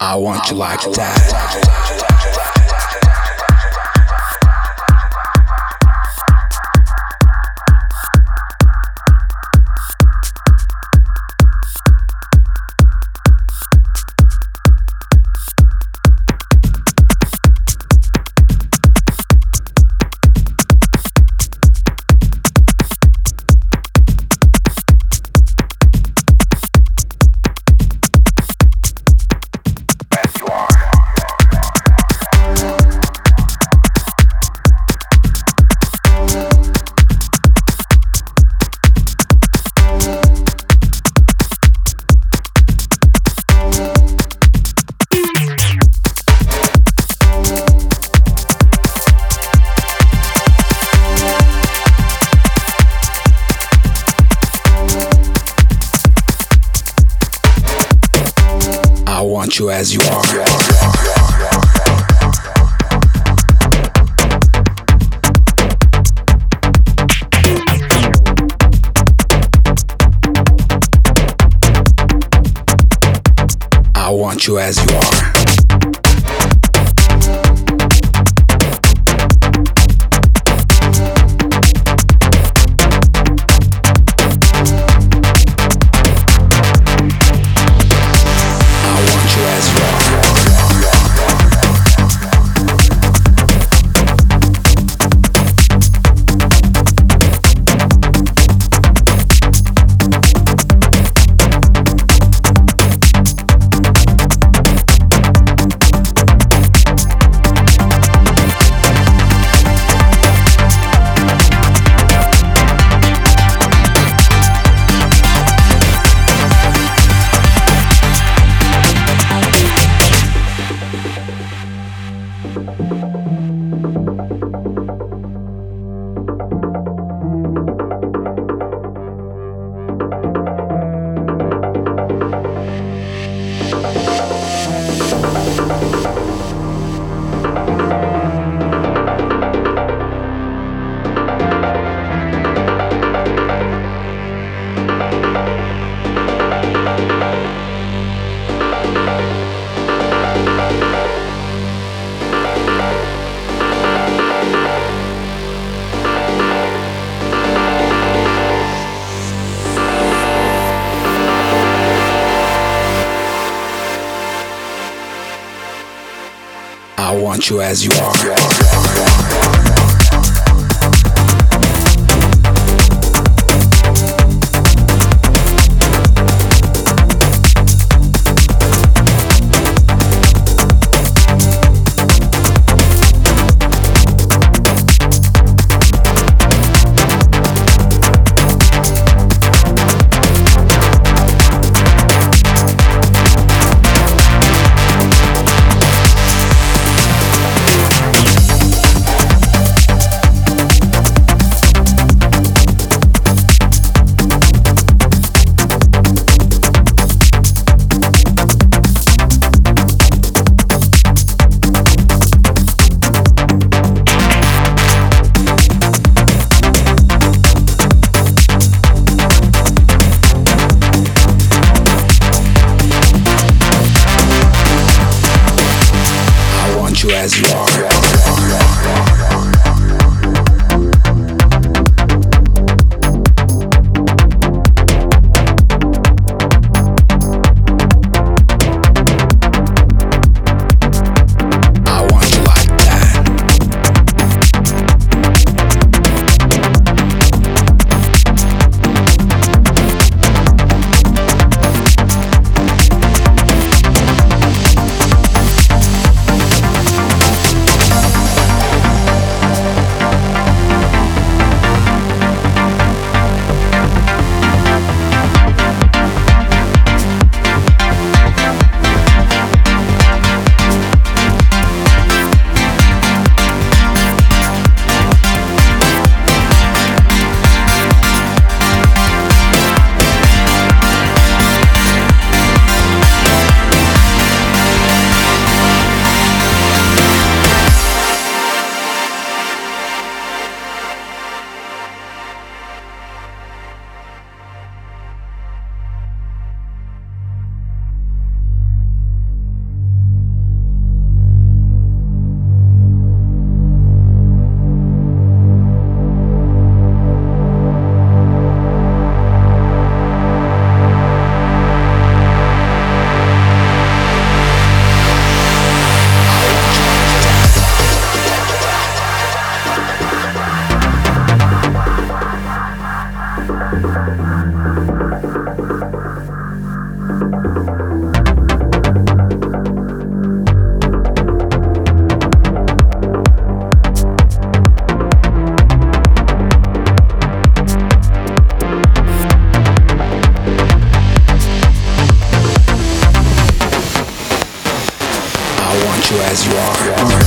I want you like that. Want you as you are. I want you as you are. Want you as you are. As you are. As you are.